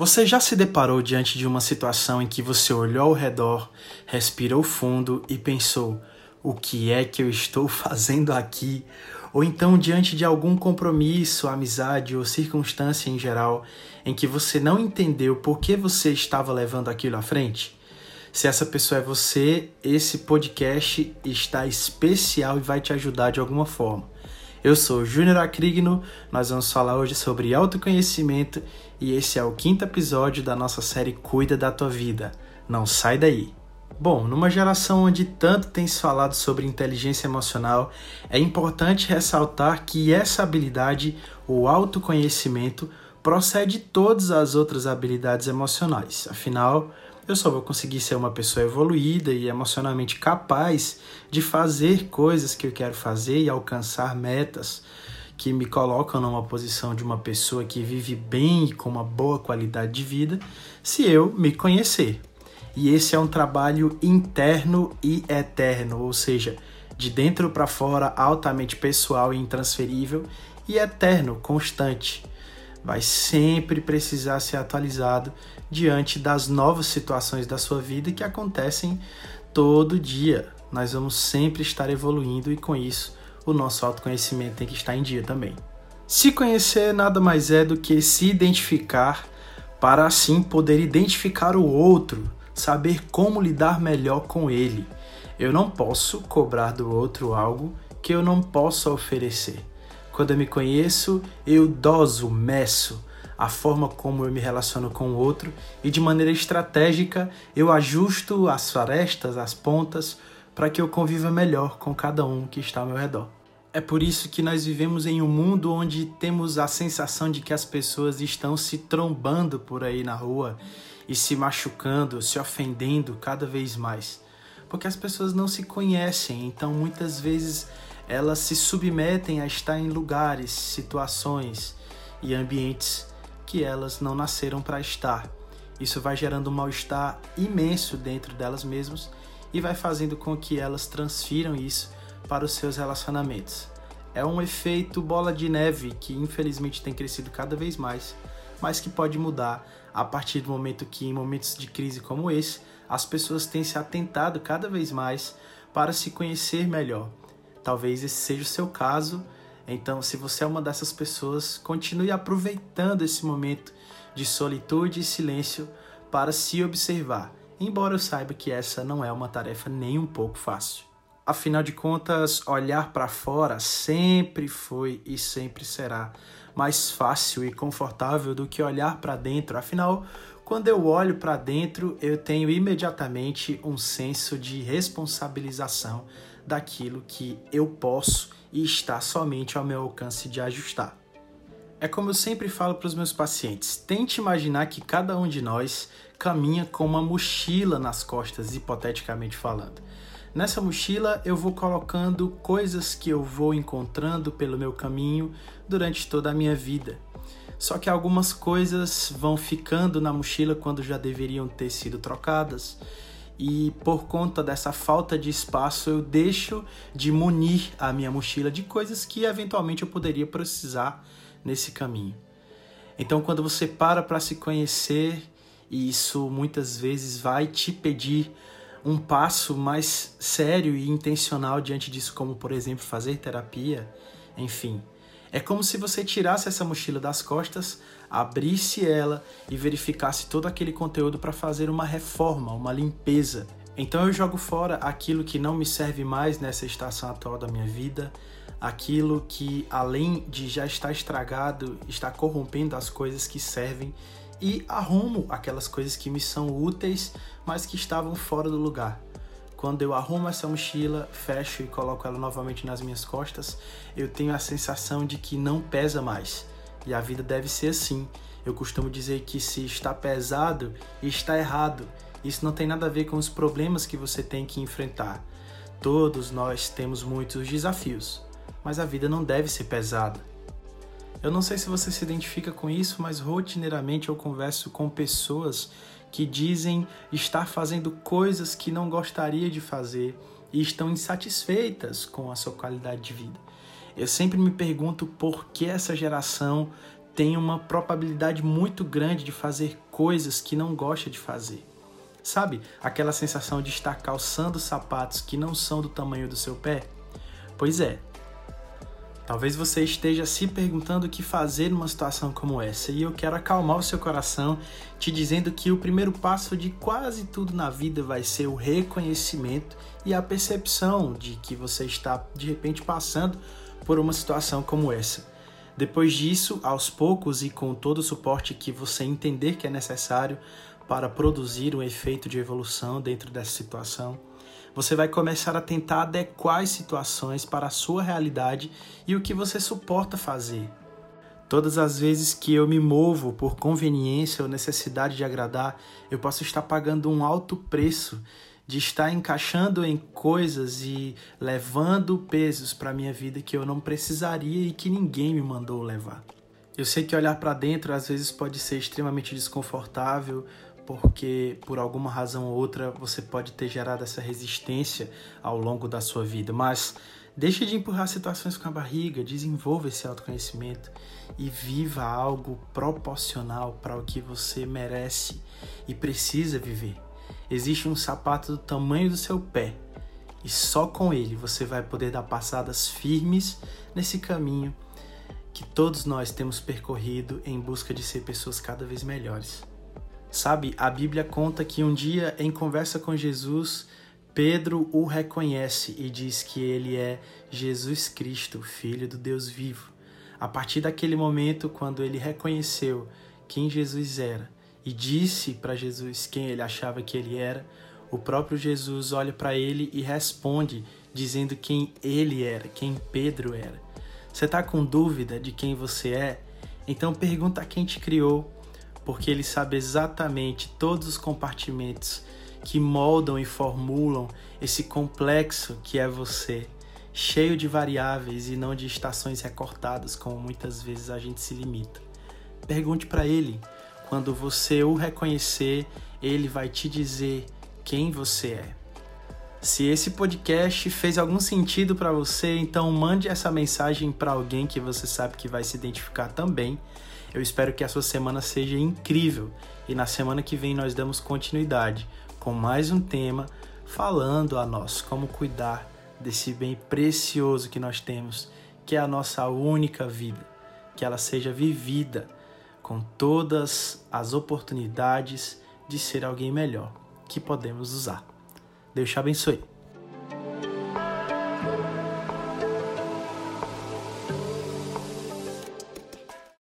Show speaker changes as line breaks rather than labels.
Você já se deparou diante de uma situação em que você olhou ao redor, respirou fundo e pensou: o que é que eu estou fazendo aqui? Ou então diante de algum compromisso, amizade ou circunstância em geral em que você não entendeu por que você estava levando aquilo à frente? Se essa pessoa é você, esse podcast está especial e vai te ajudar de alguma forma. Eu sou Júnior Acrigno, nós vamos falar hoje sobre autoconhecimento e esse é o quinto episódio da nossa série Cuida da Tua Vida. Não sai daí! Bom, numa geração onde tanto tem se falado sobre inteligência emocional, é importante ressaltar que essa habilidade, o autoconhecimento, procede de todas as outras habilidades emocionais. Afinal, eu só vou conseguir ser uma pessoa evoluída e emocionalmente capaz de fazer coisas que eu quero fazer e alcançar metas que me colocam numa posição de uma pessoa que vive bem e com uma boa qualidade de vida, se eu me conhecer. E esse é um trabalho interno e eterno, ou seja, de dentro para fora, altamente pessoal e intransferível e eterno, constante vai sempre precisar ser atualizado diante das novas situações da sua vida que acontecem todo dia. Nós vamos sempre estar evoluindo e com isso o nosso autoconhecimento tem que estar em dia também. Se conhecer nada mais é do que se identificar para assim poder identificar o outro, saber como lidar melhor com ele. Eu não posso cobrar do outro algo que eu não possa oferecer. Quando eu me conheço, eu doso, meço a forma como eu me relaciono com o outro e de maneira estratégica eu ajusto as florestas, as pontas, para que eu conviva melhor com cada um que está ao meu redor. É por isso que nós vivemos em um mundo onde temos a sensação de que as pessoas estão se trombando por aí na rua e se machucando, se ofendendo cada vez mais. Porque as pessoas não se conhecem, então muitas vezes elas se submetem a estar em lugares, situações e ambientes que elas não nasceram para estar. Isso vai gerando um mal-estar imenso dentro delas mesmas e vai fazendo com que elas transfiram isso para os seus relacionamentos. É um efeito bola de neve que infelizmente tem crescido cada vez mais, mas que pode mudar a partir do momento que, em momentos de crise como esse, as pessoas têm se atentado cada vez mais para se conhecer melhor Talvez esse seja o seu caso. Então, se você é uma dessas pessoas, continue aproveitando esse momento de solitude e silêncio para se observar, embora eu saiba que essa não é uma tarefa nem um pouco fácil. Afinal de contas, olhar para fora sempre foi e sempre será mais fácil e confortável do que olhar para dentro. Afinal, quando eu olho para dentro, eu tenho imediatamente um senso de responsabilização daquilo que eu posso e está somente ao meu alcance de ajustar. É como eu sempre falo para os meus pacientes: tente imaginar que cada um de nós caminha com uma mochila nas costas, hipoteticamente falando. Nessa mochila eu vou colocando coisas que eu vou encontrando pelo meu caminho durante toda a minha vida. Só que algumas coisas vão ficando na mochila quando já deveriam ter sido trocadas e por conta dessa falta de espaço eu deixo de munir a minha mochila de coisas que eventualmente eu poderia precisar nesse caminho. Então, quando você para para se conhecer, e isso muitas vezes vai te pedir um passo mais sério e intencional diante disso, como por exemplo fazer terapia, enfim, é como se você tirasse essa mochila das costas, abrisse ela e verificasse todo aquele conteúdo para fazer uma reforma, uma limpeza. Então eu jogo fora aquilo que não me serve mais nessa estação atual da minha vida, aquilo que além de já estar estragado, está corrompendo as coisas que servem e arrumo aquelas coisas que me são úteis, mas que estavam fora do lugar. Quando eu arrumo essa mochila, fecho e coloco ela novamente nas minhas costas, eu tenho a sensação de que não pesa mais. E a vida deve ser assim. Eu costumo dizer que se está pesado, está errado. Isso não tem nada a ver com os problemas que você tem que enfrentar. Todos nós temos muitos desafios, mas a vida não deve ser pesada. Eu não sei se você se identifica com isso, mas rotineiramente eu converso com pessoas que dizem estar fazendo coisas que não gostaria de fazer e estão insatisfeitas com a sua qualidade de vida. Eu sempre me pergunto por que essa geração tem uma probabilidade muito grande de fazer coisas que não gosta de fazer. Sabe aquela sensação de estar calçando sapatos que não são do tamanho do seu pé? Pois é. Talvez você esteja se perguntando o que fazer numa situação como essa, e eu quero acalmar o seu coração te dizendo que o primeiro passo de quase tudo na vida vai ser o reconhecimento e a percepção de que você está de repente passando por uma situação como essa. Depois disso, aos poucos e com todo o suporte que você entender que é necessário, para produzir um efeito de evolução dentro dessa situação. Você vai começar a tentar adequar as situações para a sua realidade e o que você suporta fazer. Todas as vezes que eu me movo por conveniência ou necessidade de agradar, eu posso estar pagando um alto preço de estar encaixando em coisas e levando pesos para minha vida que eu não precisaria e que ninguém me mandou levar. Eu sei que olhar para dentro às vezes pode ser extremamente desconfortável, porque por alguma razão ou outra você pode ter gerado essa resistência ao longo da sua vida, mas deixe de empurrar situações com a barriga, desenvolva esse autoconhecimento e viva algo proporcional para o que você merece e precisa viver. Existe um sapato do tamanho do seu pé e só com ele você vai poder dar passadas firmes nesse caminho que todos nós temos percorrido em busca de ser pessoas cada vez melhores. Sabe, a Bíblia conta que um dia, em conversa com Jesus, Pedro o reconhece e diz que ele é Jesus Cristo, Filho do Deus vivo. A partir daquele momento, quando ele reconheceu quem Jesus era e disse para Jesus quem ele achava que ele era, o próprio Jesus olha para ele e responde, dizendo quem ele era, quem Pedro era. Você está com dúvida de quem você é? Então pergunta a quem te criou porque ele sabe exatamente todos os compartimentos que moldam e formulam esse complexo que é você, cheio de variáveis e não de estações recortadas, como muitas vezes a gente se limita. Pergunte para ele. Quando você o reconhecer, ele vai te dizer quem você é. Se esse podcast fez algum sentido para você, então mande essa mensagem para alguém que você sabe que vai se identificar também. Eu espero que a sua semana seja incrível. E na semana que vem nós damos continuidade com mais um tema falando a nós como cuidar desse bem precioso que nós temos, que é a nossa única vida, que ela seja vivida com todas as oportunidades de ser alguém melhor que podemos usar. Deus te abençoe.